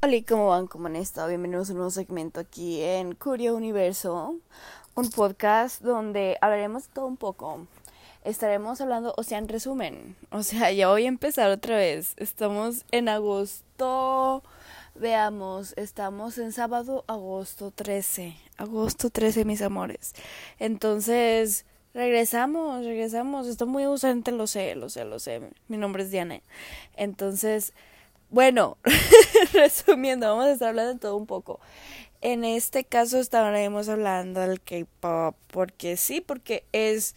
Hola, ¿cómo van? ¿Cómo han estado? Bienvenidos a un nuevo segmento aquí en Curio Universo, un podcast donde hablaremos todo un poco. Estaremos hablando, o sea, en resumen, o sea, ya voy a empezar otra vez. Estamos en agosto, veamos, estamos en sábado, agosto 13, agosto 13, mis amores. Entonces, regresamos, regresamos. Estoy muy ausente, lo sé, lo sé, lo sé. Mi nombre es Diana. Entonces, bueno, resumiendo, vamos a estar hablando de todo un poco. En este caso estaremos hablando del K-pop, porque sí, porque es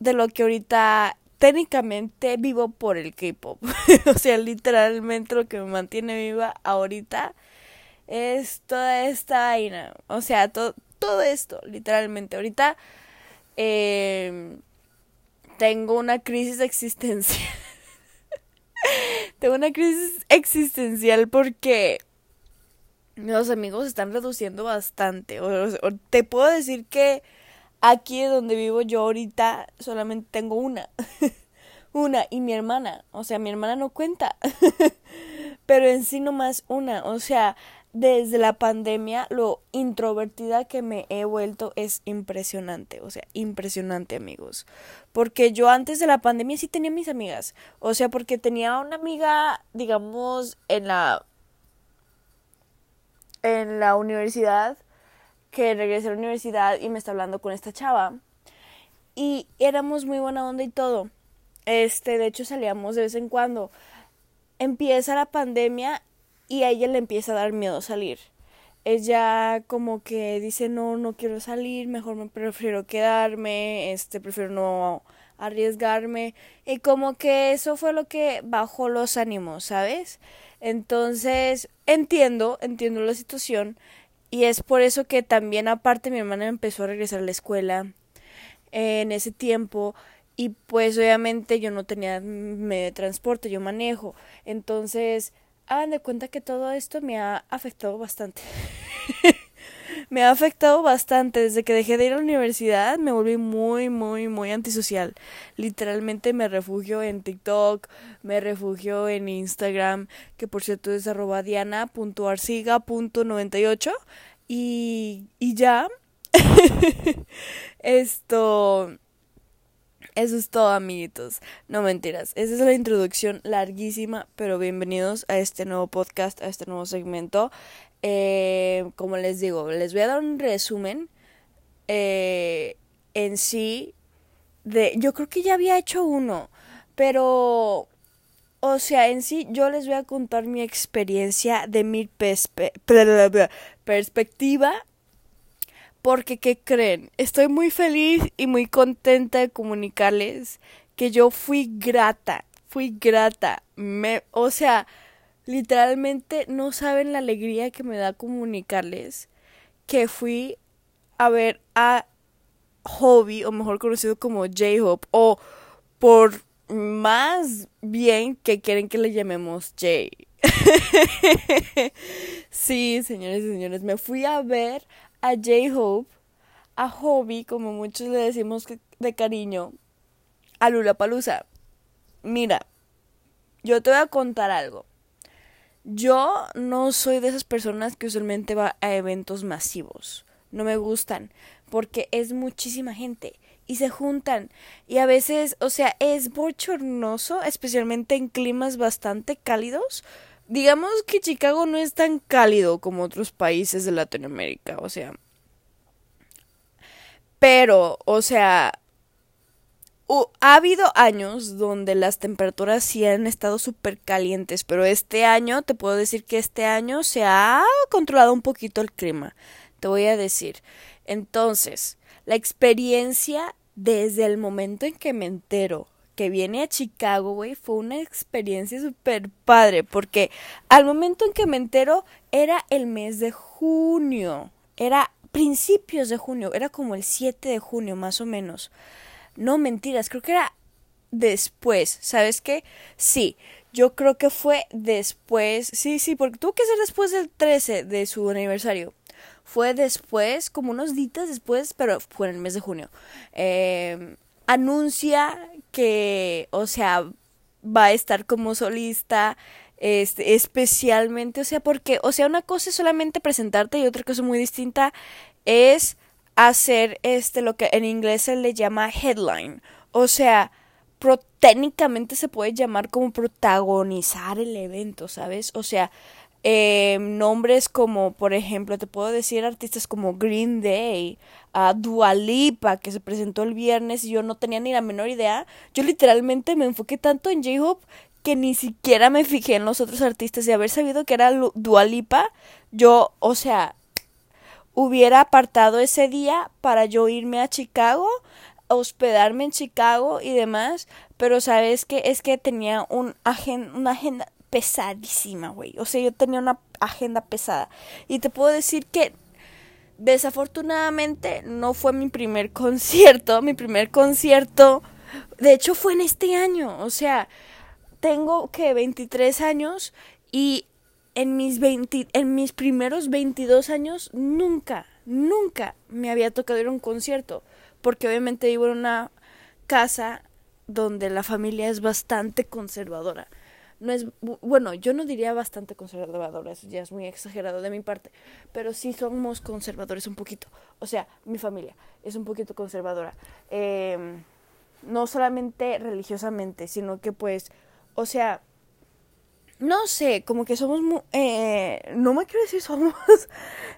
de lo que ahorita técnicamente vivo por el K-pop. o sea, literalmente lo que me mantiene viva ahorita es toda esta vaina. O sea, todo, esto, literalmente. Ahorita eh, tengo una crisis existencial. Tengo una crisis existencial porque los amigos están reduciendo bastante. O, te puedo decir que aquí donde vivo yo ahorita solamente tengo una. una y mi hermana. O sea, mi hermana no cuenta. Pero en sí nomás una. O sea, desde la pandemia lo introvertida que me he vuelto es impresionante, o sea, impresionante amigos. Porque yo antes de la pandemia sí tenía mis amigas, o sea, porque tenía una amiga, digamos, en la en la universidad que regresé a la universidad y me está hablando con esta chava y éramos muy buena onda y todo. Este, de hecho salíamos de vez en cuando. Empieza la pandemia y a ella le empieza a dar miedo salir. Ella como que dice, no, no quiero salir, mejor me prefiero quedarme, este, prefiero no arriesgarme. Y como que eso fue lo que bajó los ánimos, ¿sabes? Entonces, entiendo, entiendo la situación. Y es por eso que también aparte mi hermana empezó a regresar a la escuela en ese tiempo y pues obviamente yo no tenía medio de transporte, yo manejo. Entonces, hagan de cuenta que todo esto me ha afectado bastante. me ha afectado bastante. Desde que dejé de ir a la universidad me volví muy, muy, muy antisocial. Literalmente me refugio en TikTok, me refugio en Instagram, que por cierto es arroba diana.arciga.98 y, y ya. Esto eso es todo, amiguitos. No mentiras. Esa es la introducción larguísima, pero bienvenidos a este nuevo podcast, a este nuevo segmento. Eh, como les digo, les voy a dar un resumen eh, en sí de... Yo creo que ya había hecho uno, pero... O sea, en sí yo les voy a contar mi experiencia de mi perspectiva porque, ¿qué creen? Estoy muy feliz y muy contenta de comunicarles que yo fui grata, fui grata. Me, o sea, literalmente no saben la alegría que me da comunicarles que fui a ver a Hobby, o mejor conocido como J-Hope, o por más bien que quieren que le llamemos Jay. sí, señores y señores, me fui a ver a J-Hope, a Hobby, como muchos le decimos de cariño, a Lula Palusa. Mira, yo te voy a contar algo. Yo no soy de esas personas que usualmente va a eventos masivos. No me gustan porque es muchísima gente y se juntan y a veces, o sea, es bochornoso, especialmente en climas bastante cálidos, digamos que Chicago no es tan cálido como otros países de Latinoamérica, o sea. Pero, o sea, ha habido años donde las temperaturas sí han estado súper calientes, pero este año, te puedo decir que este año se ha controlado un poquito el clima, te voy a decir. Entonces, la experiencia desde el momento en que me entero que viene a Chicago, güey, fue una experiencia súper padre, porque al momento en que me entero era el mes de junio, era principios de junio, era como el 7 de junio más o menos. No mentiras, creo que era después, ¿sabes qué? Sí, yo creo que fue después, sí, sí, porque tuvo que ser después del 13 de su aniversario. Fue después, como unos días después, pero fue en el mes de junio. Eh, anuncia que, o sea, va a estar como solista este, especialmente, o sea, porque, o sea, una cosa es solamente presentarte y otra cosa muy distinta es hacer este lo que en inglés se le llama headline, o sea, técnicamente se puede llamar como protagonizar el evento, ¿sabes? O sea, eh, nombres como, por ejemplo, te puedo decir artistas como Green Day, a Dualipa, que se presentó el viernes y yo no tenía ni la menor idea. Yo literalmente me enfoqué tanto en J-Hope que ni siquiera me fijé en los otros artistas. De haber sabido que era Dualipa, yo, o sea, hubiera apartado ese día para yo irme a Chicago hospedarme en Chicago y demás, pero sabes que es que tenía un una agenda pesadísima, güey. O sea, yo tenía una agenda pesada. Y te puedo decir que desafortunadamente no fue mi primer concierto, mi primer concierto, de hecho fue en este año, o sea, tengo que 23 años y en mis 20, en mis primeros 22 años nunca, nunca me había tocado ir a un concierto porque obviamente vivo en una casa donde la familia es bastante conservadora. No es, bueno, yo no diría bastante conservadora, eso ya es muy exagerado de mi parte, pero sí somos conservadores un poquito. O sea, mi familia es un poquito conservadora. Em, no solamente religiosamente, sino que pues, o sea, no sé, como que somos, eh, no me quiero decir somos,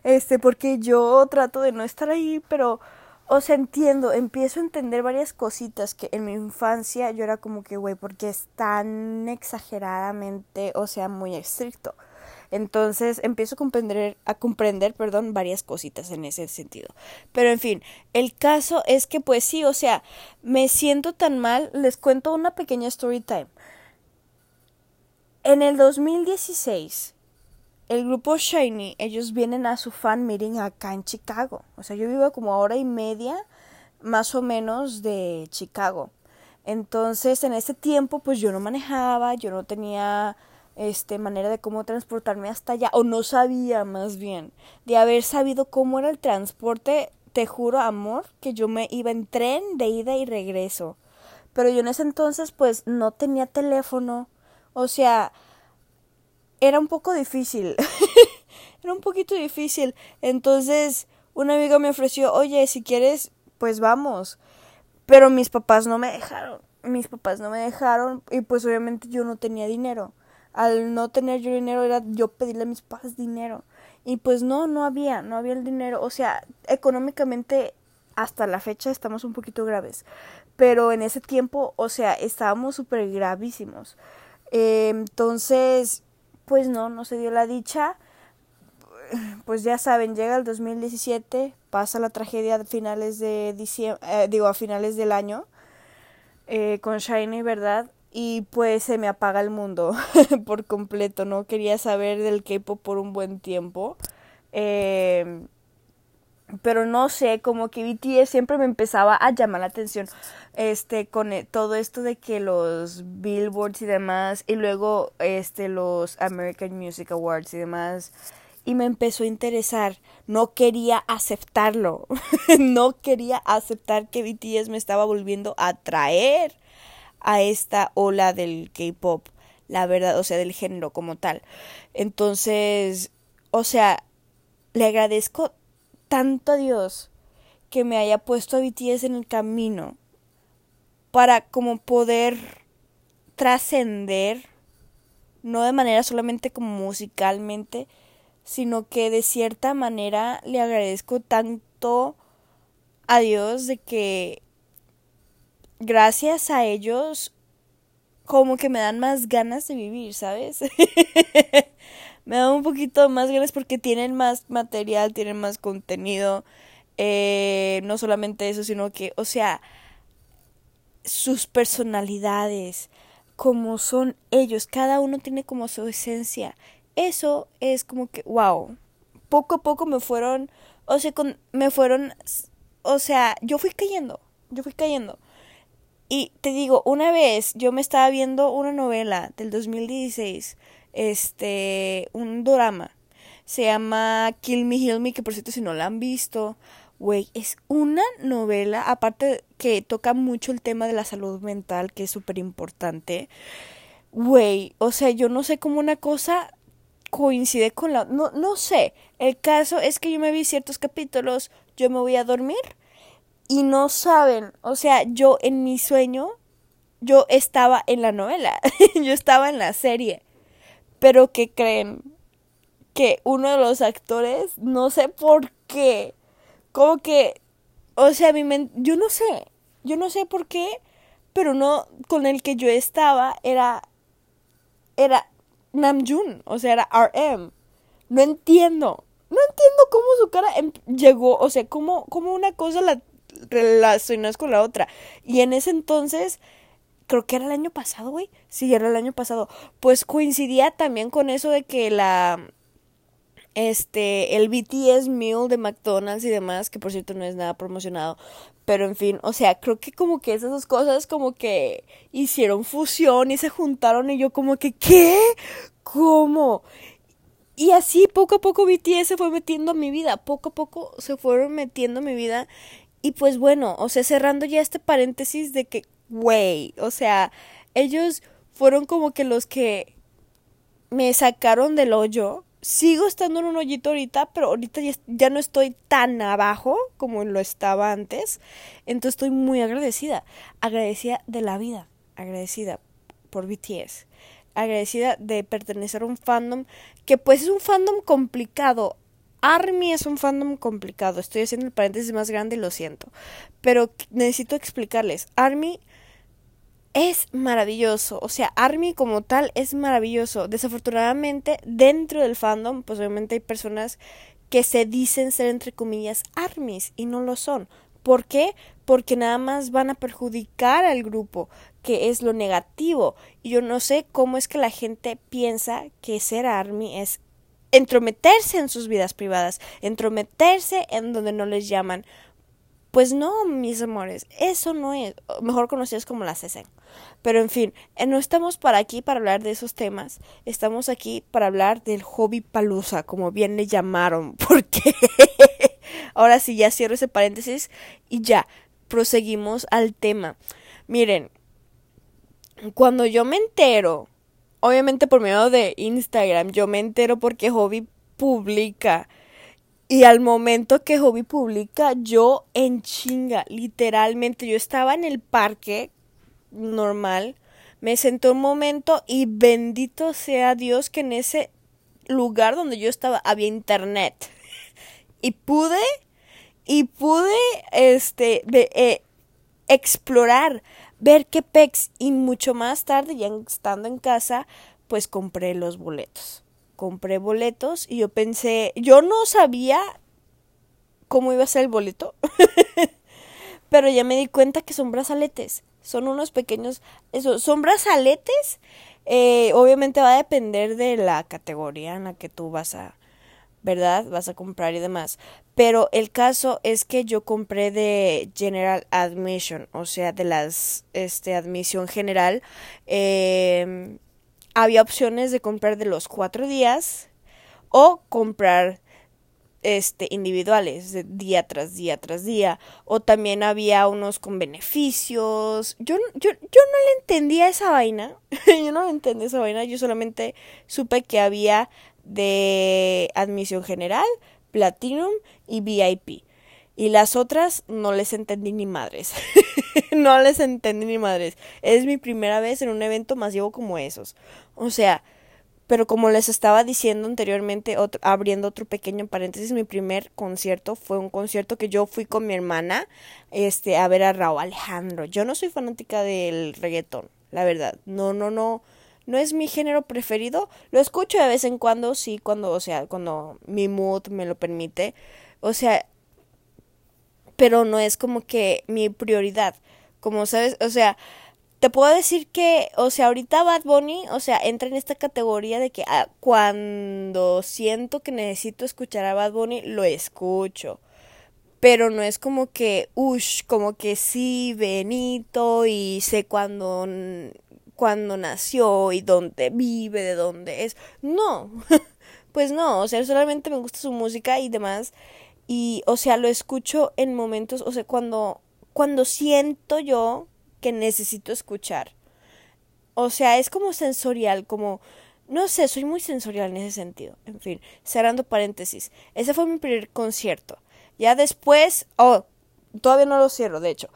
este, porque yo trato de no estar ahí, pero o sea, entiendo, empiezo a entender varias cositas que en mi infancia yo era como que, güey, porque es tan exageradamente, o sea, muy estricto. Entonces empiezo a comprender, a comprender, perdón, varias cositas en ese sentido. Pero en fin, el caso es que pues sí, o sea, me siento tan mal, les cuento una pequeña story time. En el 2016, el grupo Shiny, ellos vienen a su fan meeting acá en Chicago. O sea, yo vivo como hora y media más o menos de Chicago. Entonces, en ese tiempo, pues yo no manejaba, yo no tenía este manera de cómo transportarme hasta allá, o no sabía más bien. De haber sabido cómo era el transporte, te juro, amor, que yo me iba en tren de ida y regreso. Pero yo en ese entonces, pues, no tenía teléfono. O sea, era un poco difícil. era un poquito difícil. Entonces, un amigo me ofreció, oye, si quieres, pues vamos. Pero mis papás no me dejaron. Mis papás no me dejaron y pues obviamente yo no tenía dinero. Al no tener yo dinero era yo pedirle a mis papás dinero. Y pues no, no había, no había el dinero. O sea, económicamente hasta la fecha estamos un poquito graves. Pero en ese tiempo, o sea, estábamos súper gravísimos. Entonces, pues no, no se dio la dicha. Pues ya saben, llega el 2017, pasa la tragedia a finales de diciembre, eh, digo, a finales del año, eh, con Shiny, ¿verdad? Y pues se me apaga el mundo por completo, no quería saber del K-pop por un buen tiempo. Eh, pero no sé, como que BTS siempre me empezaba a llamar la atención este con e, todo esto de que los Billboards y demás y luego este los American Music Awards y demás y me empezó a interesar. No quería aceptarlo. no quería aceptar que BTS me estaba volviendo a traer a esta ola del K-pop, la verdad, o sea, del género como tal. Entonces, o sea, le agradezco tanto a Dios que me haya puesto a BTS en el camino para como poder trascender, no de manera solamente como musicalmente, sino que de cierta manera le agradezco tanto a Dios de que gracias a ellos como que me dan más ganas de vivir, ¿sabes? me da un poquito más ganas porque tienen más material, tienen más contenido. Eh, no solamente eso, sino que, o sea, sus personalidades, como son ellos, cada uno tiene como su esencia. Eso es como que, wow, poco a poco me fueron, o sea, con, me fueron, o sea, yo fui cayendo, yo fui cayendo. Y te digo, una vez yo me estaba viendo una novela del 2016 este, un drama. Se llama Kill Me, Heal Me, que por cierto si no la han visto, güey, es una novela, aparte que toca mucho el tema de la salud mental, que es súper importante. güey, o sea, yo no sé cómo una cosa coincide con la... No, no sé, el caso es que yo me vi ciertos capítulos, yo me voy a dormir y no saben, o sea, yo en mi sueño, yo estaba en la novela, yo estaba en la serie, pero ¿qué creen? Que uno de los actores, no sé por qué, como que, o sea, mi mente, yo no sé, yo no sé por qué, pero no, con el que yo estaba era, era Namjoon, o sea, era RM. No entiendo, no entiendo cómo su cara em, llegó, o sea, cómo, cómo una cosa la relacionas con la otra. Y en ese entonces, creo que era el año pasado, güey. Sí, era el año pasado. Pues coincidía también con eso de que la este, el BTS Meal de McDonald's y demás, que por cierto no es nada promocionado, pero en fin, o sea, creo que como que esas dos cosas como que hicieron fusión y se juntaron y yo como que, ¿qué? ¿Cómo? Y así poco a poco BTS se fue metiendo a mi vida, poco a poco se fueron metiendo a mi vida y pues bueno, o sea, cerrando ya este paréntesis de que, güey, o sea, ellos fueron como que los que me sacaron del hoyo sigo estando en un hoyito ahorita, pero ahorita ya, no estoy tan abajo como lo estaba antes. Entonces estoy muy agradecida. Agradecida de la vida. Agradecida por BTS. Agradecida de pertenecer a un fandom que pues es un fandom complicado. Army es un fandom complicado. Estoy haciendo el paréntesis más grande y lo siento. Pero necesito explicarles. Army es maravilloso. O sea, Army como tal es maravilloso. Desafortunadamente, dentro del fandom, pues obviamente hay personas que se dicen ser entre comillas armies y no lo son. ¿Por qué? Porque nada más van a perjudicar al grupo, que es lo negativo. Y yo no sé cómo es que la gente piensa que ser army es entrometerse en sus vidas privadas, entrometerse en donde no les llaman. Pues no, mis amores, eso no es, mejor conocidos como las CESEN. Pero en fin, eh, no estamos para aquí para hablar de esos temas, estamos aquí para hablar del hobby palusa, como bien le llamaron, porque ahora sí ya cierro ese paréntesis y ya, proseguimos al tema. Miren, cuando yo me entero, obviamente por medio de Instagram, yo me entero porque Hobby publica. Y al momento que Hobby publica, yo en chinga, literalmente, yo estaba en el parque normal. Me senté un momento y bendito sea Dios que en ese lugar donde yo estaba había internet. y pude, y pude, este, eh, explorar, ver qué pex. Y mucho más tarde, ya estando en casa, pues compré los boletos. Compré boletos y yo pensé, yo no sabía cómo iba a ser el boleto. pero ya me di cuenta que son brazaletes son unos pequeños, eso, son brazaletes. Eh, obviamente va a depender de la categoría en la que tú vas a, ¿verdad? Vas a comprar y demás. Pero el caso es que yo compré de General Admission, o sea, de las, este, admisión general. Em, había opciones de comprar de los cuatro días o comprar este, individuales, de día tras día tras día, o también había unos con beneficios. Yo, yo, yo no le entendía esa vaina, yo no le entendí esa vaina, yo solamente supe que había de admisión general, platinum y VIP. Y las otras no les entendí ni madres. no les entendí ni madres. Es mi primera vez en un evento masivo como esos. O sea, pero como les estaba diciendo anteriormente, abriendo otro pequeño paréntesis, mi primer concierto fue un concierto que yo fui con mi hermana este, a ver a Raúl Alejandro. Yo no soy fanática del reggaetón, la verdad. No, no, no. No es mi género preferido. Lo escucho de vez en cuando, sí, cuando, o sea, cuando mi mood me lo permite. O sea, pero no es como que mi prioridad. Como sabes, o sea, te puedo decir que, o sea, ahorita Bad Bunny, o sea, entra en esta categoría de que ah, cuando siento que necesito escuchar a Bad Bunny, lo escucho. Pero no es como que, ush, como que sí, Benito, y sé cuándo, cuándo nació y dónde vive, de dónde es. No, pues no, o sea, solamente me gusta su música y demás. Y, o sea, lo escucho en momentos, o sea, cuando, cuando siento yo que necesito escuchar. O sea, es como sensorial, como... No sé, soy muy sensorial en ese sentido. En fin, cerrando paréntesis. Ese fue mi primer concierto. Ya después... Oh, todavía no lo cierro, de hecho.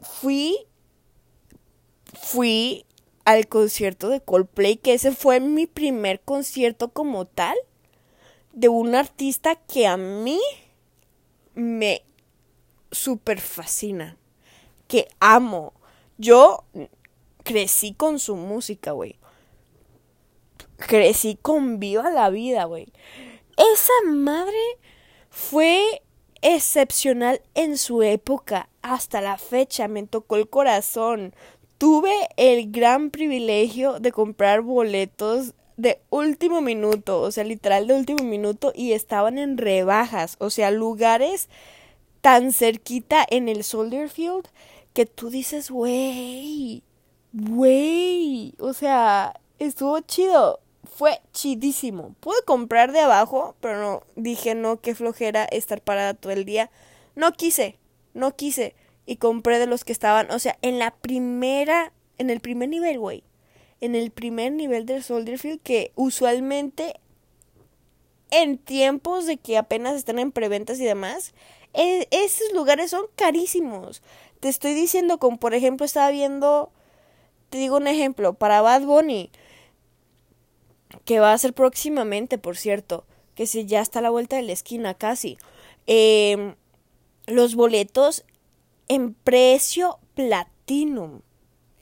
Fui... Fui al concierto de Coldplay, que ese fue mi primer concierto como tal de un artista que a mí me super fascina, que amo. Yo crecí con su música, güey. Crecí con Viva la Vida, güey. Esa madre fue excepcional en su época. Hasta la fecha me tocó el corazón. Tuve el gran privilegio de comprar boletos de último minuto, o sea, literal de último minuto y estaban en rebajas, o sea, lugares tan cerquita en el Soldier Field que tú dices, güey, güey, o sea, estuvo chido, fue chidísimo. Pude comprar de abajo, pero no, dije no, qué flojera estar parada todo el día. No quise, no quise. Y compré de los que estaban, o sea, en la primera, en el primer nivel, güey en el primer nivel del Soldier Field que usualmente en tiempos de que apenas están en preventas y demás, e, esos lugares son carísimos. Te estoy diciendo, como por ejemplo estaba viendo, te digo un ejemplo, para Bad Bunny, que va a ser próximamente, por cierto, que si ya está a la vuelta de la esquina casi. Em, los boletos en precio platinum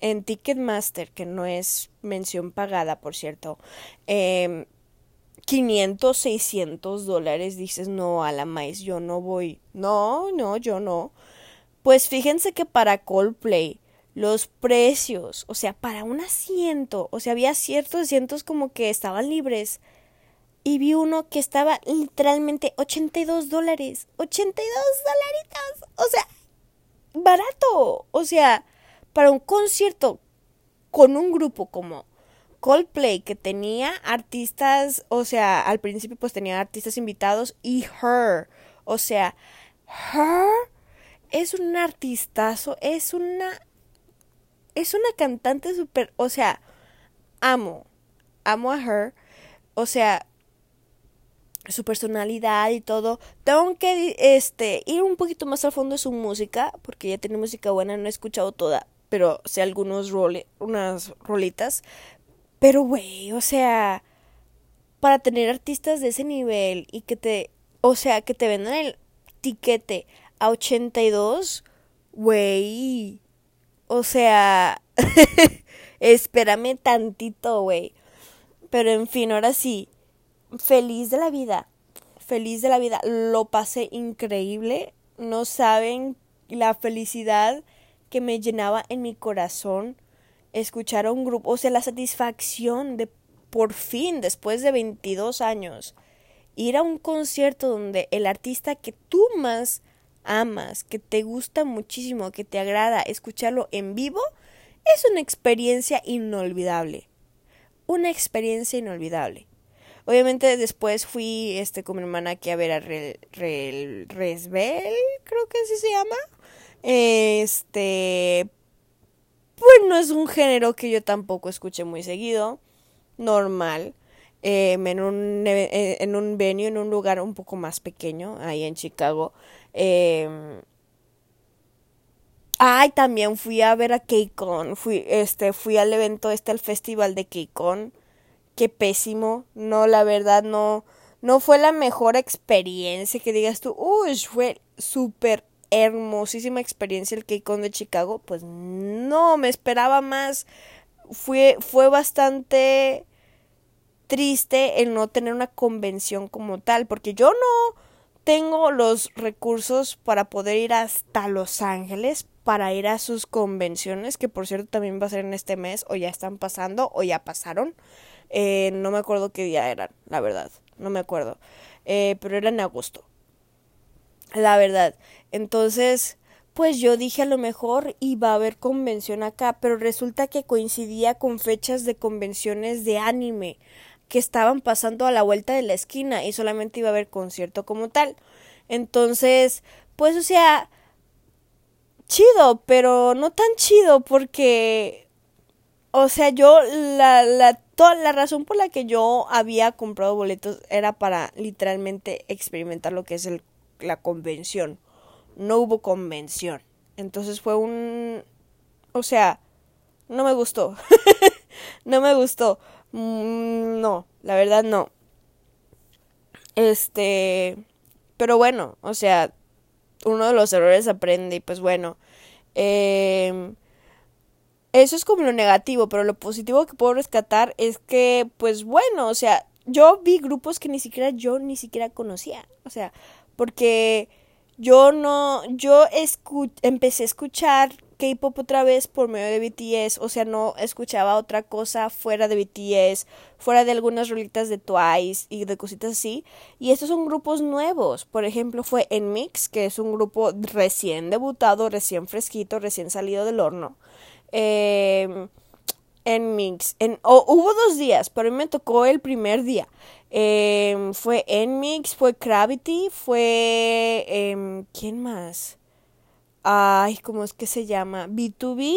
en Ticketmaster, que no es mención pagada, por cierto, eh, 500, 600 dólares, dices, no, a la maíz, yo no voy. No, no, yo no. Pues fíjense que para Coldplay, los precios, o sea, para un asiento, o sea, había ciertos asientos como que estaban libres. Y vi uno que estaba literalmente 82 dólares. 82 dolaritos. O sea, barato. O sea, para un concierto con un grupo como Coldplay que tenía artistas, o sea, al principio pues tenía artistas invitados y Her, o sea, Her es un artistazo, es una es una cantante súper, o sea, amo, amo a Her, o sea, su personalidad y todo. Tengo que este ir un poquito más al fondo de su música, porque ya tiene música buena, no he escuchado toda, pero sé algunos role, unas rolitas. Pero, güey, o sea, para tener artistas de ese nivel y que te, o sea, que te vendan el tiquete a 82, güey, o sea, espérame tantito, güey. Pero en fin, ahora sí, feliz de la vida, feliz de la vida, lo pasé increíble, no saben la felicidad que me llenaba en mi corazón escuchar a un grupo, o sea, la satisfacción de por fin, después de 22 años, ir a un concierto donde el artista que tú más amas, que te gusta muchísimo, que te agrada escucharlo en vivo, es una experiencia inolvidable. Una experiencia inolvidable. Obviamente después fui este con mi hermana aquí a ver a Resbel, creo que así se llama. Este, pues no es un género que yo tampoco escuché muy seguido, normal. Em, en, un, eh, en un venue, en un lugar un poco más pequeño, ahí en Chicago. Eh, ay, también fui a ver a KCON, fui, este, fui al evento este, al festival de KCON. Qué pésimo, no, la verdad, no, no fue la mejor experiencia que digas tú, uy, fue súper hermosísima experiencia el KCON de Chicago, pues no, me esperaba más. Fue, fue bastante triste el no tener una convención como tal, porque yo no tengo los recursos para poder ir hasta Los Ángeles para ir a sus convenciones, que por cierto también va a ser en este mes, o ya están pasando, o ya pasaron. Eh, no me acuerdo qué día eran, la verdad, no me acuerdo. Eh, pero era en agosto la verdad. Entonces, pues yo dije a lo mejor iba a haber convención acá, pero resulta que coincidía con fechas de convenciones de anime que estaban pasando a la vuelta de la esquina y solamente iba a haber concierto como tal. Entonces, pues o sea, chido, pero no tan chido porque o sea, yo, la, la, toda la razón por la que yo había comprado boletos era para literalmente experimentar lo que es el, la convención. No hubo convención. Entonces fue un... O sea, no me gustó. no me gustó. Mm, no, la verdad no. Este... Pero bueno, o sea, uno de los errores aprende y pues bueno. Eh, eso es como lo negativo, pero lo positivo que puedo rescatar es que, pues bueno, o sea, yo vi grupos que ni siquiera yo ni siquiera conocía. O sea, porque yo no, yo empecé a escuchar K-pop otra vez por medio de BTS, o sea, no escuchaba otra cosa fuera de BTS, fuera de algunas rolitas de Twice y de cositas así. Y estos son grupos nuevos. Por ejemplo, fue Mix, que es un grupo recién debutado, recién fresquito, recién salido del horno. Eh, en. En, hubo dos días, pero a mí me tocó el primer día. Eh, fue en Mix, fue Gravity, fue... Eh, ¿Quién más? Ay, ¿cómo es que se llama? B2B.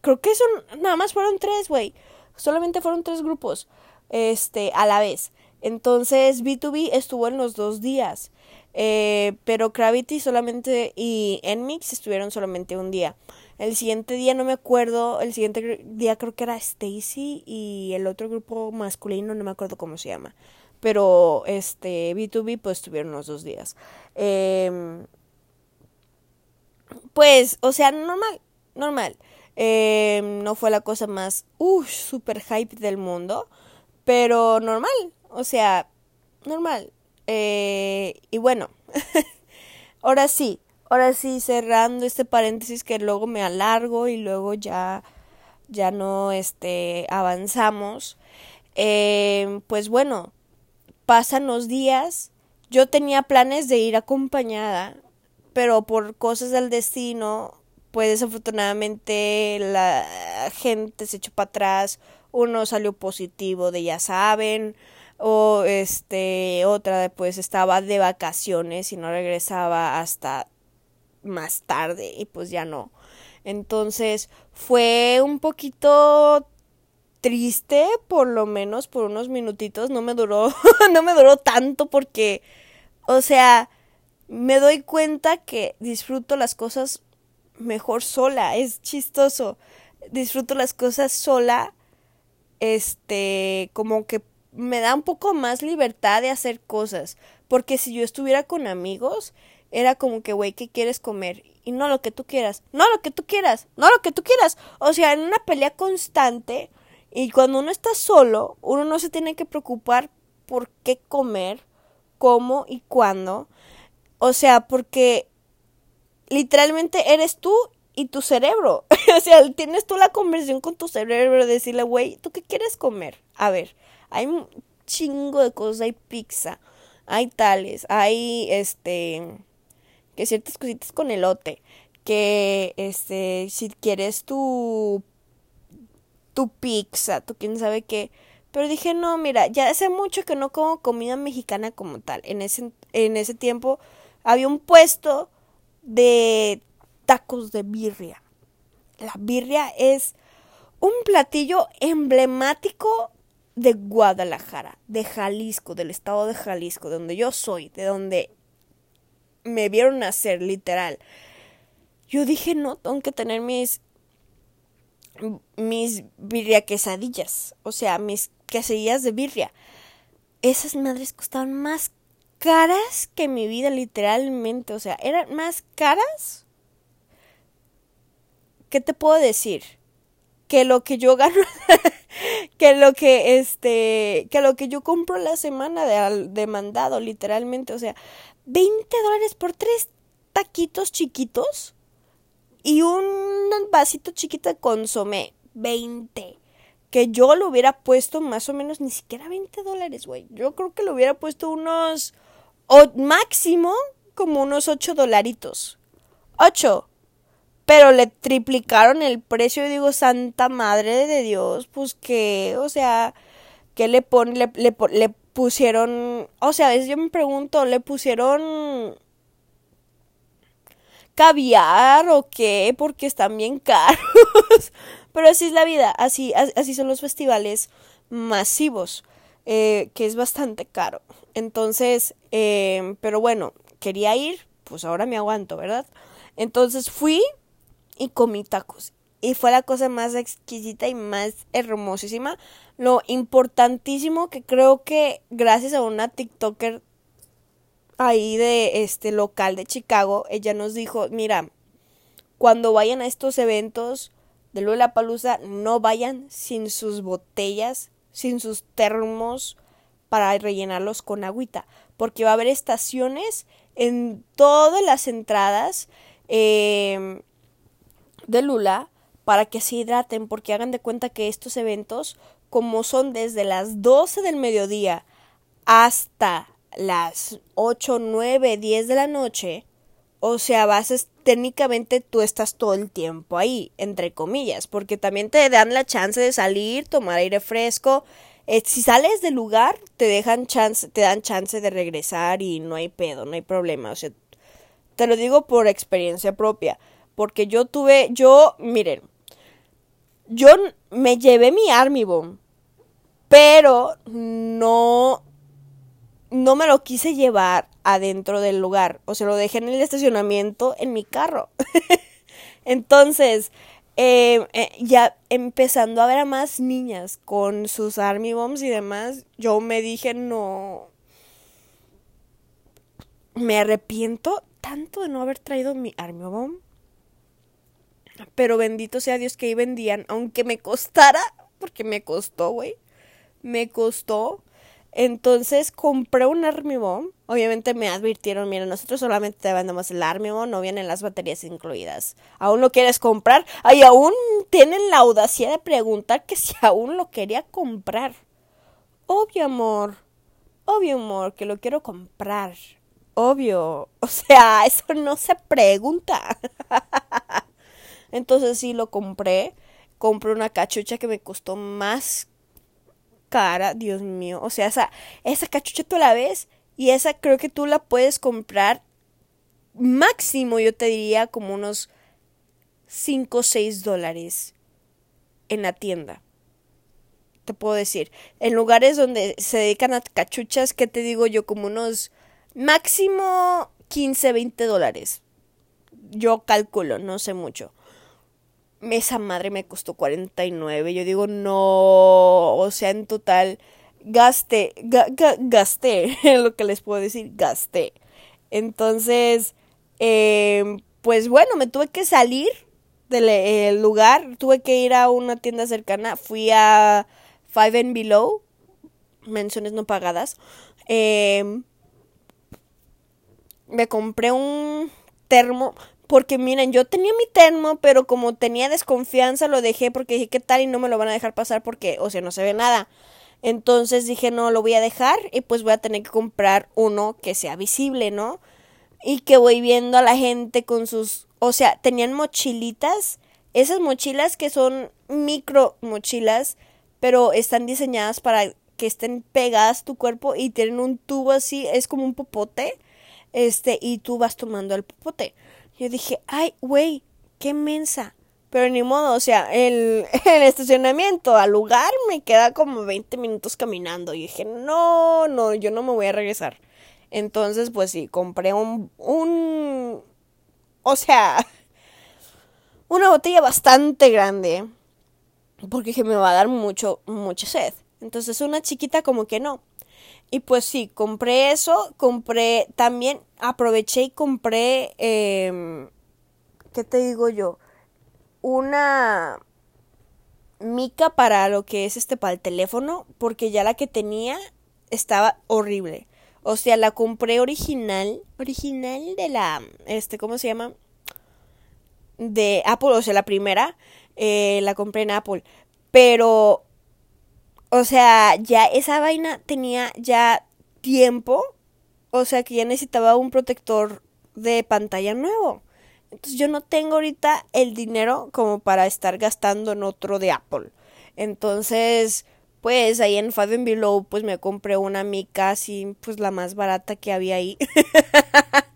Creo que son, nada más fueron tres, güey. Solamente fueron tres grupos, este, a la vez. Entonces, B2B estuvo en los dos días. Eh, pero Gravity solamente y Enmix estuvieron solamente un día. El siguiente día no me acuerdo, el siguiente día creo que era Stacy y el otro grupo masculino no me acuerdo cómo se llama. Pero este B2B pues estuvieron los dos días. Eh, pues, o sea, normal, normal. Eh, no fue la cosa más, uff, super hype del mundo, pero normal, o sea, normal. Eh, y bueno, ahora sí, ahora sí, cerrando este paréntesis que luego me alargo y luego ya, ya no, este, avanzamos. Eh, pues bueno, pasan los días. Yo tenía planes de ir acompañada pero por cosas del destino, pues desafortunadamente la gente se echó para atrás, uno salió positivo de ya saben, o este otra pues estaba de vacaciones y no regresaba hasta más tarde y pues ya no. Entonces fue un poquito triste, por lo menos por unos minutitos, no me duró, no me duró tanto porque, o sea, me doy cuenta que disfruto las cosas mejor sola, es chistoso. Disfruto las cosas sola, este, como que me da un poco más libertad de hacer cosas, porque si yo estuviera con amigos, era como que, güey, ¿qué quieres comer? Y no lo que tú quieras, no lo que tú quieras, no lo que tú quieras. O sea, en una pelea constante, y cuando uno está solo, uno no se tiene que preocupar por qué comer, cómo y cuándo, o sea, porque literalmente eres tú y tu cerebro. o sea, tienes tú la conversión con tu cerebro de decirle, güey, ¿tú qué quieres comer? A ver, hay un chingo de cosas, hay pizza, hay tales, hay este que ciertas cositas con elote, que este si quieres tu tu pizza, tú quién sabe qué. Pero dije, no, mira, ya hace mucho que no como comida mexicana como tal. En ese, en ese tiempo había un puesto de tacos de birria. La birria es un platillo emblemático de Guadalajara, de Jalisco, del estado de Jalisco, de donde yo soy, de donde me vieron nacer, literal. Yo dije, no, tengo que tener mis mis birria quesadillas, o sea, mis quesadillas de birria. Esas madres costaban más caras que mi vida, literalmente. O sea, eran más caras. ¿Qué te puedo decir? Que lo que yo gano, que lo que este, que lo que yo compro la semana de, de mandado, literalmente. O sea, 20 dólares por tres taquitos chiquitos y un vasito chiquito de consomé. 20 que yo lo hubiera puesto más o menos ni siquiera 20 dólares, güey. Yo creo que lo hubiera puesto unos o máximo como unos 8 dolaritos. 8. Pero le triplicaron el precio y digo, santa madre de Dios, pues que, o sea, ¿qué le ponen? Le, le, le pusieron, o sea, a veces yo me pregunto, ¿le pusieron caviar o qué? Porque están bien caros. Pero así es la vida, así, así son los festivales masivos, eh, que es bastante caro. Entonces, eh, pero bueno, quería ir, pues ahora me aguanto, ¿verdad? Entonces fui y comí tacos. Y fue la cosa más exquisita y más hermosísima. Lo importantísimo que creo que gracias a una TikToker ahí de este local de Chicago, ella nos dijo, mira, cuando vayan a estos eventos de Lula Palusa, no vayan sin sus botellas, sin sus termos para rellenarlos con agüita, porque va a haber estaciones en todas las entradas em, de Lula para que se hidraten, porque hagan de cuenta que estos eventos, como son desde las 12 del mediodía hasta las 8, 9, 10 de la noche, o sea, vas a, técnicamente tú estás todo el tiempo ahí, entre comillas, porque también te dan la chance de salir, tomar aire fresco. Eh, si sales del lugar, te dejan chance, te dan chance de regresar y no hay pedo, no hay problema. O sea, te lo digo por experiencia propia, porque yo tuve, yo, miren, yo me llevé mi Army Bomb, pero no no me lo quise llevar adentro del lugar. O sea, lo dejé en el estacionamiento en mi carro. Entonces, eh, eh, ya empezando a ver a más niñas con sus army bombs y demás, yo me dije, no. Me arrepiento tanto de no haber traído mi army bomb. Pero bendito sea Dios que ahí vendían, aunque me costara, porque me costó, güey. Me costó entonces compré un Army Bomb. Obviamente me advirtieron, mira, nosotros solamente te vendemos el Army Bomb, no vienen las baterías incluidas. ¿Aún lo quieres comprar? Ay, aún tienen la audacia de preguntar que si aún lo quería comprar. Obvio, amor. Obvio, amor, que lo quiero comprar. Obvio. O sea, eso no se pregunta. Entonces sí lo compré. Compré una cachucha que me costó más cara, Dios mío. O sea, esa, esa cachucha tú la ves y esa creo que tú la puedes comprar máximo, yo te diría, como unos 5 o 6 dólares en la tienda. Te puedo decir. En lugares donde se dedican a cachuchas, que te digo yo? Como unos máximo 15, 20 dólares. Yo calculo, no sé mucho esa madre me costó 49. Yo digo, no, o sea, en total, gasté, gasté, lo que les puedo decir, gasté. Entonces, em, pues bueno, me tuve que salir del lugar, tuve que ir a una tienda cercana, fui a Five and Below, menciones no pagadas. Em, me compré un termo, porque miren, yo tenía mi termo, pero como tenía desconfianza lo dejé porque dije, ¿qué tal? Y no me lo van a dejar pasar porque, o sea, no se ve nada. Entonces dije, no, lo voy a dejar y pues voy a tener que comprar uno que sea visible, ¿no? Y que voy viendo a la gente con sus, o sea, tenían mochilitas, esas mochilas que son micro mochilas, pero están diseñadas para que estén pegadas a tu cuerpo y tienen un tubo así, es como un popote, este, y tú vas tomando el popote. Yo dije, ay, güey, qué mensa. Pero ni modo, o sea, el, el, estacionamiento al lugar me queda como 20 minutos caminando. Y dije, no, no, yo no me voy a regresar. Entonces, pues sí, compré un, un, o sea, una botella bastante grande. Porque dije, me va a dar mucho, mucha sed. Entonces, una chiquita como que no. Y pues sí, compré eso, compré también, aproveché y compré, eh, ¿qué te digo yo? Una mica para lo que es este, para el teléfono, porque ya la que tenía estaba horrible. O sea, la compré original, original de la, este, ¿cómo se llama? De Apple, o sea, la primera, eh, la compré en Apple. Pero o sea, ya esa vaina tenía ya tiempo. O sea, que ya necesitaba un protector de pantalla nuevo. Entonces yo no tengo ahorita el dinero como para estar gastando en otro de Apple. Entonces, pues ahí en Five and Below, pues me compré una mica así, pues la más barata que había ahí.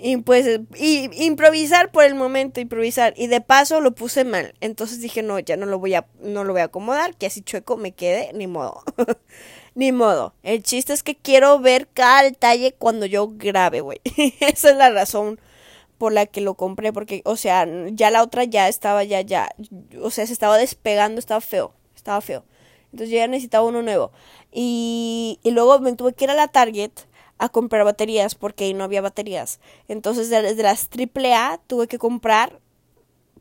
Y pues, y, improvisar por el momento, improvisar. Y de paso lo puse mal. Entonces dije, no, ya no lo voy a, no lo voy a acomodar, que así chueco me quede, ni modo. ni modo. El chiste es que quiero ver cada detalle cuando yo grabe, güey. Esa es la razón por la que lo compré, porque, o sea, ya la otra ya estaba, ya, ya, o sea, se estaba despegando, estaba feo, estaba feo. Entonces yo ya necesitaba uno nuevo. Y, y luego me tuve que ir a la Target a comprar baterías porque ahí no había baterías. Entonces desde las AAA tuve que comprar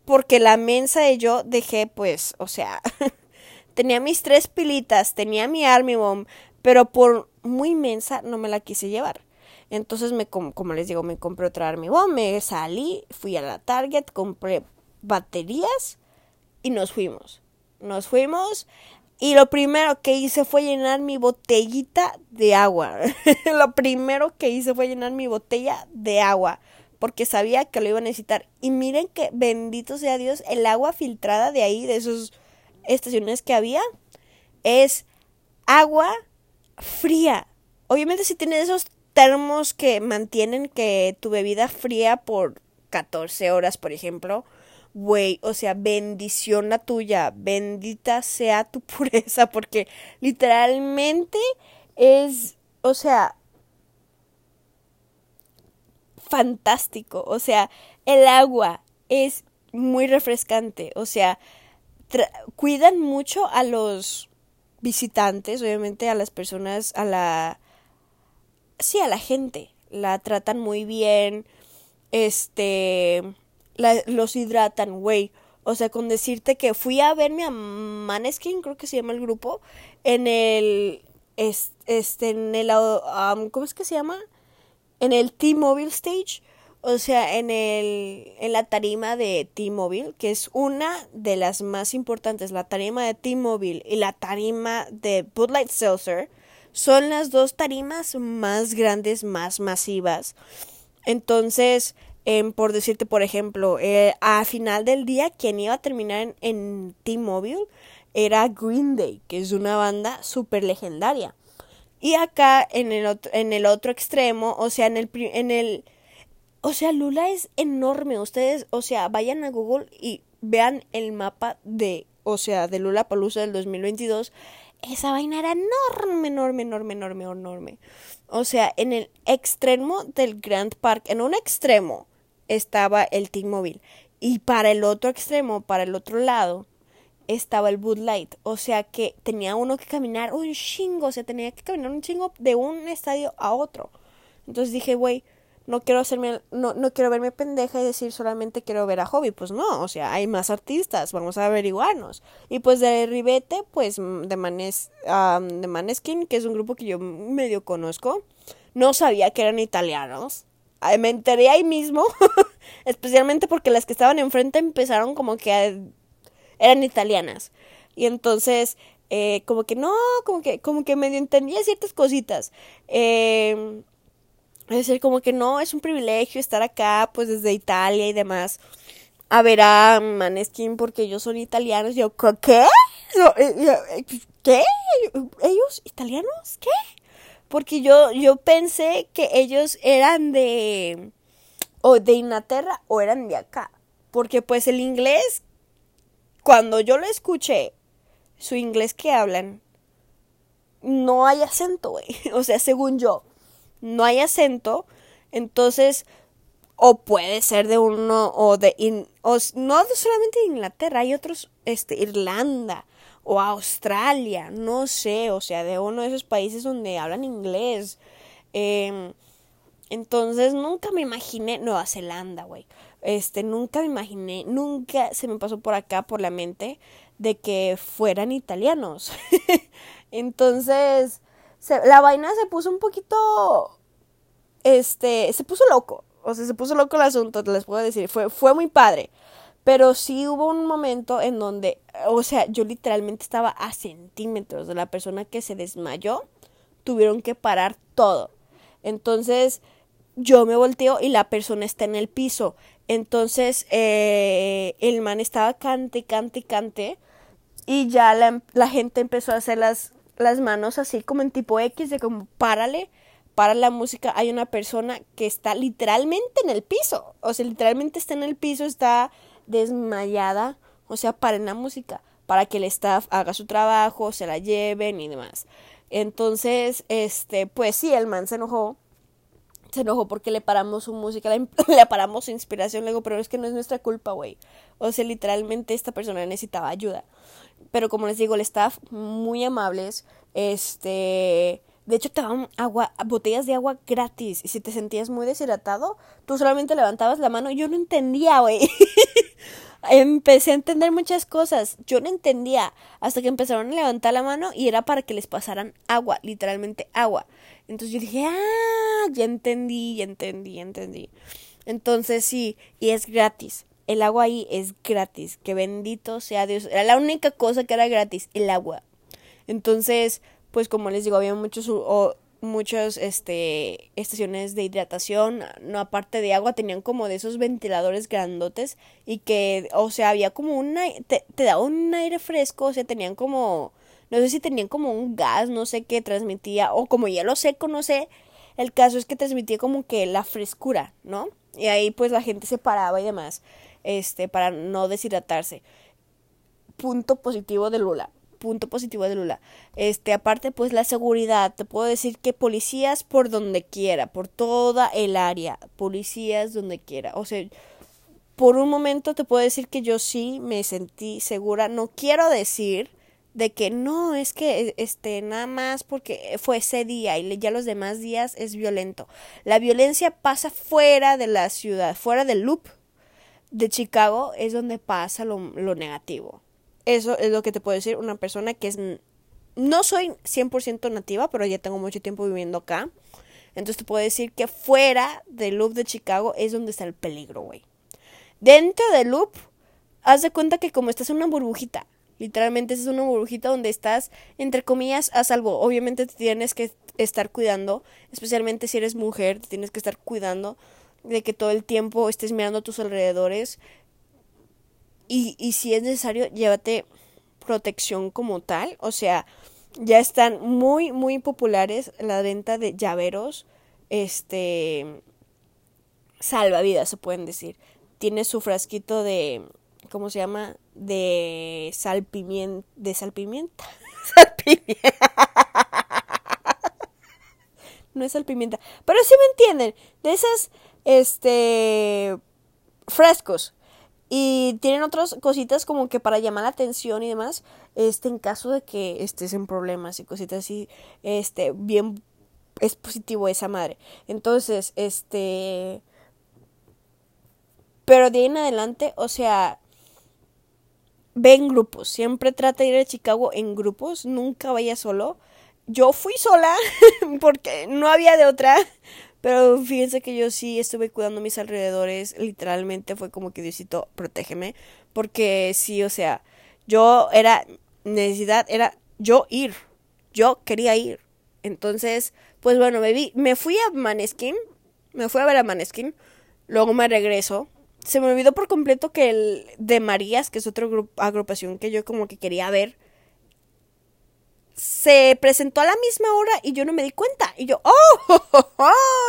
porque la mensa de yo dejé pues, o sea, tenía mis tres pilitas, tenía mi Army Bomb, pero por muy mensa no me la quise llevar. Entonces me como les digo, me compré otra Army Bomb, me salí, fui a la Target, compré baterías y nos fuimos. Nos fuimos y lo primero que hice fue llenar mi botellita de agua. lo primero que hice fue llenar mi botella de agua. Porque sabía que lo iba a necesitar. Y miren que bendito sea Dios, el agua filtrada de ahí, de esas estaciones que había, es agua fría. Obviamente si tienes esos termos que mantienen que tu bebida fría por 14 horas, por ejemplo, güey, o sea, bendición la tuya, bendita sea tu pureza, porque literalmente es, o sea, fantástico, o sea, el agua es muy refrescante, o sea, cuidan mucho a los visitantes, obviamente a las personas, a la, sí, a la gente, la tratan muy bien, este, los hidratan, güey. O sea, con decirte que fui a verme a Maneskin, creo que se llama el grupo, en el, este, en el, ¿cómo es que se llama? En el T-Mobile Stage. O sea, en el, en la tarima de T-Mobile, que es una de las más importantes, la tarima de T-Mobile y la tarima de Bud Light Seltzer, son las dos tarimas más grandes, más masivas. Entonces, por decirte, por ejemplo, eh, a final del día, quien iba a terminar en, T-Mobile era Green Day, que es una banda súper legendaria. Y acá en el, otro, en el otro extremo, o sea, en el, en el... O sea, Lula es enorme. Ustedes, o sea, vayan a Google y vean el mapa de, o sea, de Lula Palusa del 2022. Esa vaina era enorme, enorme, enorme, enorme, enorme. O sea, en el extremo del Grand Park, en un extremo, estaba el T-Mobile. Y para el otro extremo, para el otro lado, estaba el Bud Light. O sea que tenía uno que caminar un chingo. O sea, tenía que caminar un chingo de un estadio a otro. Entonces dije, güey, no quiero hacerme, no, no quiero verme pendeja y decir solamente quiero ver a Hobby. Pues no, o sea, hay más artistas, vamos a averiguarnos. Y pues de Ribete, pues de, Manes, de Maneskin, que es un grupo que yo medio conozco, no sabía que eran italianos me enteré ahí mismo, especialmente porque las que estaban enfrente empezaron como que eran italianas. Y entonces, eh, como que no, como que, como que medio entendía ciertas cositas. Eh, es decir, como que no, es un privilegio estar acá, pues desde Italia y demás. A ver a Maneskin porque ellos son italianos. Yo, ¿qué? ¿Qué? ¿Ellos italianos? ¿Qué? Porque yo, yo pensé que ellos eran de, o de Inglaterra o eran de acá, porque pues el inglés, cuando yo lo escuché, su inglés que hablan, no hay acento, güey, o sea, según yo, no hay acento, entonces, o puede ser de uno, o de, o, no solamente de Inglaterra, hay otros, este, Irlanda, o Australia, no sé, o sea, de uno de esos países donde hablan inglés. Em, entonces nunca me imaginé Nueva Zelanda, güey. Este, nunca me imaginé, nunca se me pasó por acá por la mente de que fueran italianos. entonces, la vaina se puso un poquito, este, se puso loco. O sea, se puso loco el asunto, les puedo decir. Fue, fue muy padre. Pero sí hubo un momento en donde, o sea, yo literalmente estaba a centímetros de la persona que se desmayó. Tuvieron que parar todo. Entonces, yo me volteo y la persona está en el piso. Entonces, eh, el man estaba cante, cante, cante. Y ya la, la gente empezó a hacer las, las manos así como en tipo X, de como párale, para la música hay una persona que está literalmente en el piso. O sea, literalmente está en el piso, está desmayada. O sea, paren la música para que el staff haga su trabajo, se la lleven y demás. Entonces, este, pues sí, el man se enojó. Se enojó porque le paramos su música, le, paramos su inspiración. Le digo, pero es que no es nuestra culpa, güey. O sea, literalmente esta persona necesitaba ayuda. Pero como les digo, el staff, muy amables. Este, de hecho, te daban agua, botellas de agua gratis. Y si te sentías muy deshidratado, tú solamente levantabas la mano. Yo no entendía, güey. Empecé a entender muchas cosas. Yo no entendía. Hasta que empezaron a levantar la mano y era para que les pasaran agua, literalmente agua. Entonces yo dije, ah, ya entendí, ya entendí, ya entendí. Entonces sí, y es gratis. El agua ahí es gratis. Que bendito sea Dios. Era la única cosa que era gratis, el agua. Entonces, pues como les digo, había muchos muchas este estaciones de hidratación no aparte de agua tenían como de esos ventiladores grandotes y que o sea había como una te, te daba un aire fresco o sea tenían como no sé si tenían como un gas no sé qué transmitía o como hielo seco no sé el caso es que transmitía como que la frescura no y ahí pues la gente se paraba y demás este para no deshidratarse. Punto positivo de Lula punto positivo de Lula. Este, aparte, pues la seguridad. Te puedo decir que policías por donde quiera, por toda el área. Policías donde quiera. O sea, por un momento te puedo decir que yo sí me sentí segura. No quiero decir de que no, es que este nada más porque fue ese día y ya los demás días es violento. La violencia pasa fuera de la ciudad, fuera del loop de Chicago es donde pasa lo, lo negativo. Eso es lo que te puedo decir una persona que es... No soy 100% nativa, pero ya tengo mucho tiempo viviendo acá. Entonces te puedo decir que fuera del loop de Chicago es donde está el peligro, güey. Dentro del loop, haz de cuenta que como estás en una burbujita, literalmente es una burbujita donde estás, entre comillas, a salvo. Obviamente te tienes que estar cuidando, especialmente si eres mujer, te tienes que estar cuidando de que todo el tiempo estés mirando a tus alrededores, y, y si es necesario, llévate protección como tal. O sea, ya están muy, muy populares la venta de llaveros. Este. Salvavidas, se pueden decir. Tiene su frasquito de. ¿Cómo se llama? De salpimienta. De salpimienta. no es salpimienta. Pero sí me entienden. De esas. Este. Frescos y tienen otras cositas como que para llamar la atención y demás, este, en caso de que estés en problemas y cositas así, este, bien es positivo esa madre. Entonces, este, pero de ahí en adelante, o sea, ve en grupos, siempre trata de ir a Chicago en grupos, nunca vaya solo. Yo fui sola porque no había de otra, pero fíjense que yo sí estuve cuidando mis alrededores. Literalmente fue como que Diosito, protégeme. Porque sí, o sea, yo era, necesidad era yo ir. Yo quería ir. Entonces, pues bueno, me, vi, me fui a Maneskin. Me fui a ver a Maneskin. Luego me regreso. Se me olvidó por completo que el de Marías, que es otra agrupación que yo como que quería ver se presentó a la misma hora y yo no me di cuenta. Y yo, ¡oh!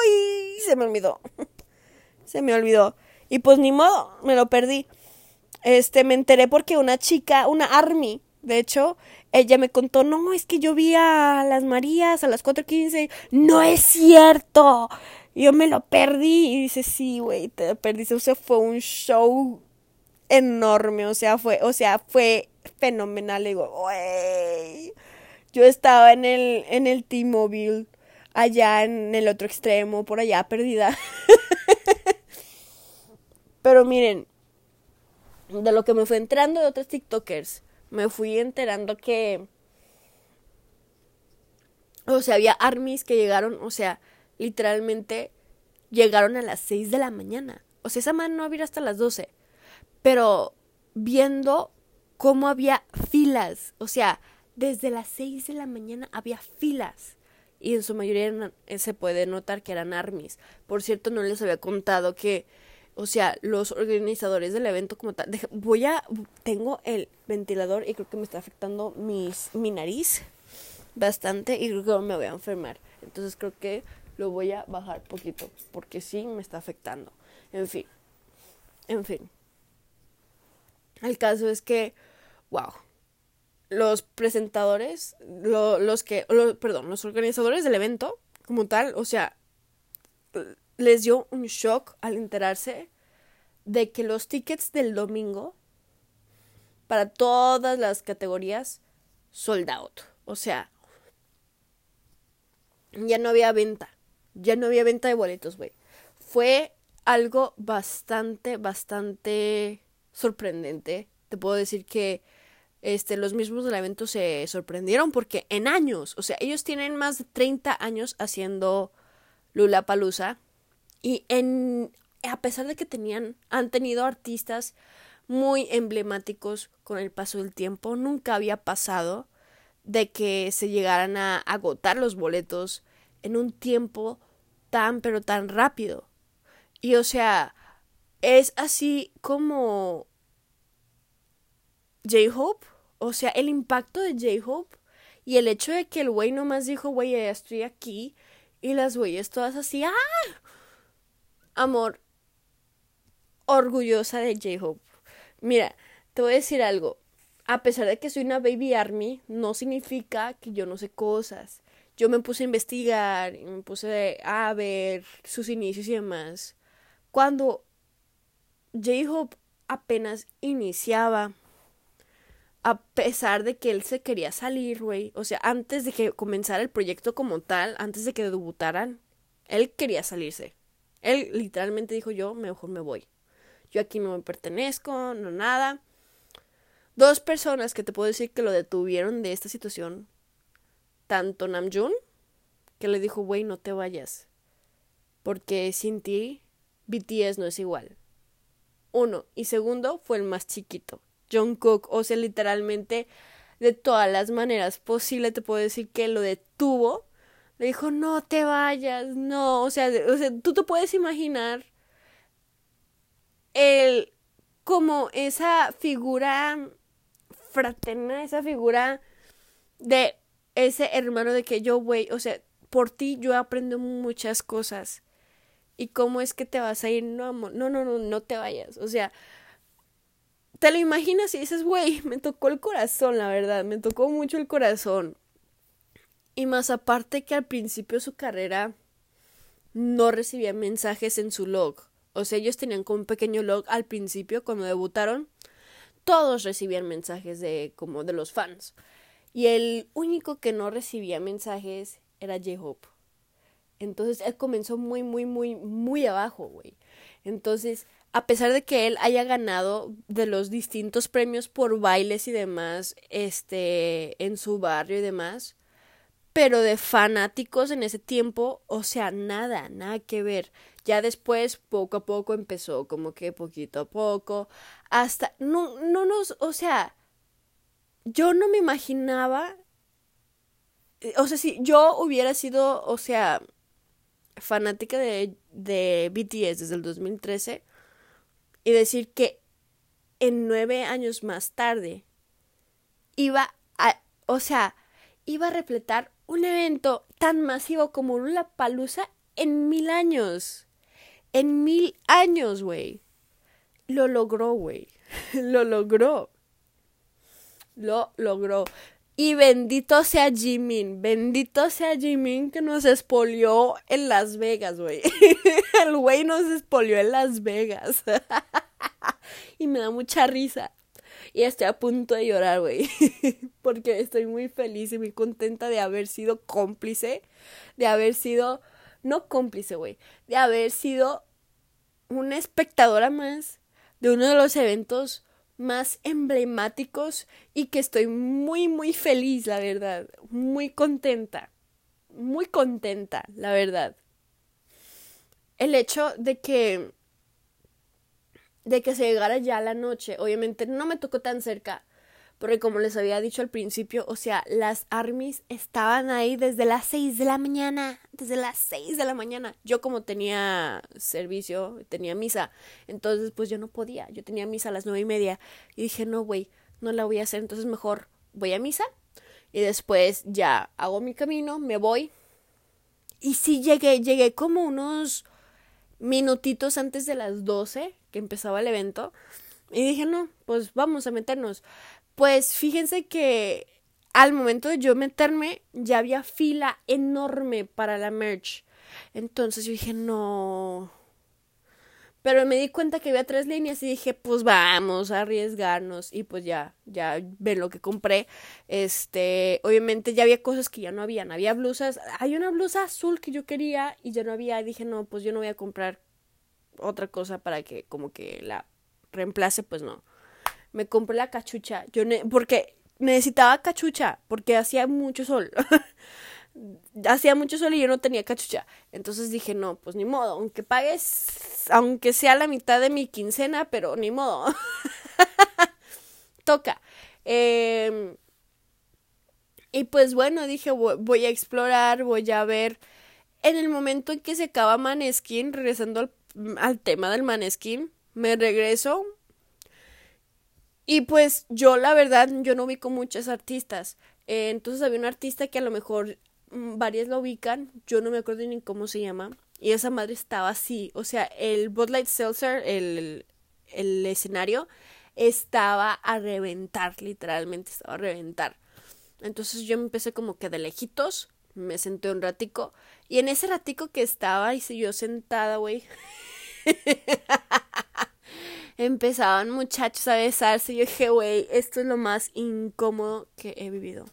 Y se me olvidó. se me olvidó. Y pues ni modo, me lo perdí. Este, me enteré porque una chica, una Army, de hecho, ella me contó, no, es que yo vi a las Marías a las 4.15. No es cierto. Yo me lo perdí. Y dice, sí, güey, te perdiste. O sea, fue un show enorme. O sea, fue, o sea, fue fenomenal. Y digo, güey yo estaba en el, en el T-Mobile, allá en el otro extremo, por allá perdida. Pero miren, de lo que me fui enterando de otros TikTokers, me fui enterando que. O sea, había armies que llegaron, o sea, literalmente llegaron a las 6 de la mañana. O sea, esa mano no había hasta las 12. Pero viendo cómo había filas, o sea, desde las 6 de la mañana había filas y en su mayoría eh, se puede notar que eran armies. Por cierto, no les había contado que, o sea, los organizadores del evento como tal, voy a, tengo el ventilador y creo que me está afectando mis, mi nariz bastante y creo que me voy a enfermar. Entonces creo que lo voy a bajar poquito, porque sí me está afectando. En fin, en fin. El caso es que, wow, los presentadores, los que, perdón, los organizadores del evento, como tal, o sea, les dio un shock al enterarse de que los tickets del domingo para todas las categorías sold out. O sea, ya no había venta. Ya no había venta de boletos, güey. Fue algo bastante, bastante sorprendente. Te puedo decir que este, los mismos del evento se sorprendieron porque en años, o sea, ellos tienen más de 30 años haciendo Lula Palusa y en, a pesar de que tenían, han tenido artistas muy emblemáticos con el paso del tiempo, nunca había pasado de que se llegaran a agotar los boletos en un tiempo tan pero tan rápido. Y o sea, es así como J-Hope, o sea, el impacto de J-Hope y el hecho de que el güey nomás dijo, güey, ya estoy aquí, y las güeyes todas así, ¡ah! Amor, orgullosa de J-Hope. Mira, te voy a decir algo a pesar de que soy una baby army, no significa que yo no sé cosas. Yo me puse a investigar y me puse a ver sus inicios y demás. Cuando J-Hope apenas iniciaba, a pesar de que él se quería salir, güey, o sea, antes de que comenzara el proyecto como tal, antes de que debutaran, él quería salirse. Él literalmente dijo yo, mejor me voy. Yo aquí no me pertenezco, no nada. Dos personas que te puedo decir que lo detuvieron de esta situación. Tanto Namjoon, que le dijo, güey, no te vayas. Porque sin ti, BTS no es igual. Uno. Y segundo, fue el más chiquito. John Cook. O sea, literalmente, de todas las maneras posibles, te puedo decir que lo detuvo. Le dijo, no te vayas, no. O sea, o sea tú te puedes imaginar el como esa figura fraterna, esa figura de ese hermano de que yo, güey, o sea, por ti yo aprendo muchas cosas. ¿Y cómo es que te vas a ir? No, no, no, no, no te vayas. O sea, te lo imaginas y dices, güey, me tocó el corazón, la verdad, me tocó mucho el corazón. Y más aparte que al principio de su carrera no recibía mensajes en su log. O sea, ellos tenían como un pequeño log al principio cuando debutaron todos recibían mensajes de como de los fans. Y el único que no recibía mensajes era J-Hope. Entonces él comenzó muy, muy, muy, muy abajo, güey. Entonces, a pesar de que él haya ganado de los distintos premios por bailes y demás, este, en su barrio y demás, pero de fanáticos en ese tiempo, o sea, nada, nada que ver. Ya después, poco a poco empezó, como que poquito a poco, hasta, no, no nos, o sea, yo no me imaginaba, eh, o sea, si yo hubiera sido, o sea, fanática de, de BTS desde el 2013 y decir que en nueve años más tarde iba a, o sea, iba a repletar un evento tan masivo como la Palusa en mil años. En mil años, güey. Lo logró, güey. Lo logró. Lo logró. Y bendito sea Jimin, bendito sea Jimin que nos espolió en Las Vegas, güey. El güey nos espolió en Las Vegas. y me da mucha risa. Y estoy a punto de llorar, güey. Porque estoy muy feliz y muy contenta de haber sido cómplice. De haber sido. No cómplice, güey. De haber sido una espectadora más de uno de los eventos más emblemáticos y que estoy muy, muy feliz, la verdad. Muy contenta. Muy contenta, la verdad. El hecho de que de que se llegara ya la noche. Obviamente no me tocó tan cerca, porque como les había dicho al principio, o sea, las armies estaban ahí desde las seis de la mañana, desde las seis de la mañana. Yo como tenía servicio, tenía misa, entonces pues yo no podía, yo tenía misa a las nueve y media y dije, no, güey, no la voy a hacer, entonces mejor voy a misa y después ya hago mi camino, me voy y sí llegué, llegué como unos minutitos antes de las 12 que empezaba el evento. Y dije, no, pues vamos a meternos. Pues fíjense que al momento de yo meterme ya había fila enorme para la merch. Entonces yo dije, no. Pero me di cuenta que había tres líneas y dije, pues vamos a arriesgarnos. Y pues ya, ya ven lo que compré. Este, obviamente ya había cosas que ya no habían. Había blusas. Hay una blusa azul que yo quería y ya no había. dije, no, pues yo no voy a comprar otra cosa para que como que la reemplace, pues no. Me compré la cachucha. Yo porque necesitaba cachucha porque hacía mucho sol. hacía mucho sol y yo no tenía cachucha. Entonces dije, no, pues ni modo, aunque pagues, aunque sea la mitad de mi quincena, pero ni modo. Toca. Em, y pues bueno, dije, voy a explorar, voy a ver. En el momento en que se acaba Maneskin, regresando al, al tema del Maneskin, me regreso. Y pues yo la verdad, yo no ubico muchas artistas. Eh, entonces había un artista que a lo mejor mm, varias lo ubican, yo no me acuerdo ni cómo se llama. Y esa madre estaba así, o sea, el Bud Light Seltzer, el, el escenario, estaba a reventar, literalmente estaba a reventar. Entonces yo empecé como que de lejitos, me senté un ratico, y en ese ratico que estaba, y yo sentada, güey, empezaban muchachos a besarse. Y yo dije, güey, esto es lo más incómodo que he vivido.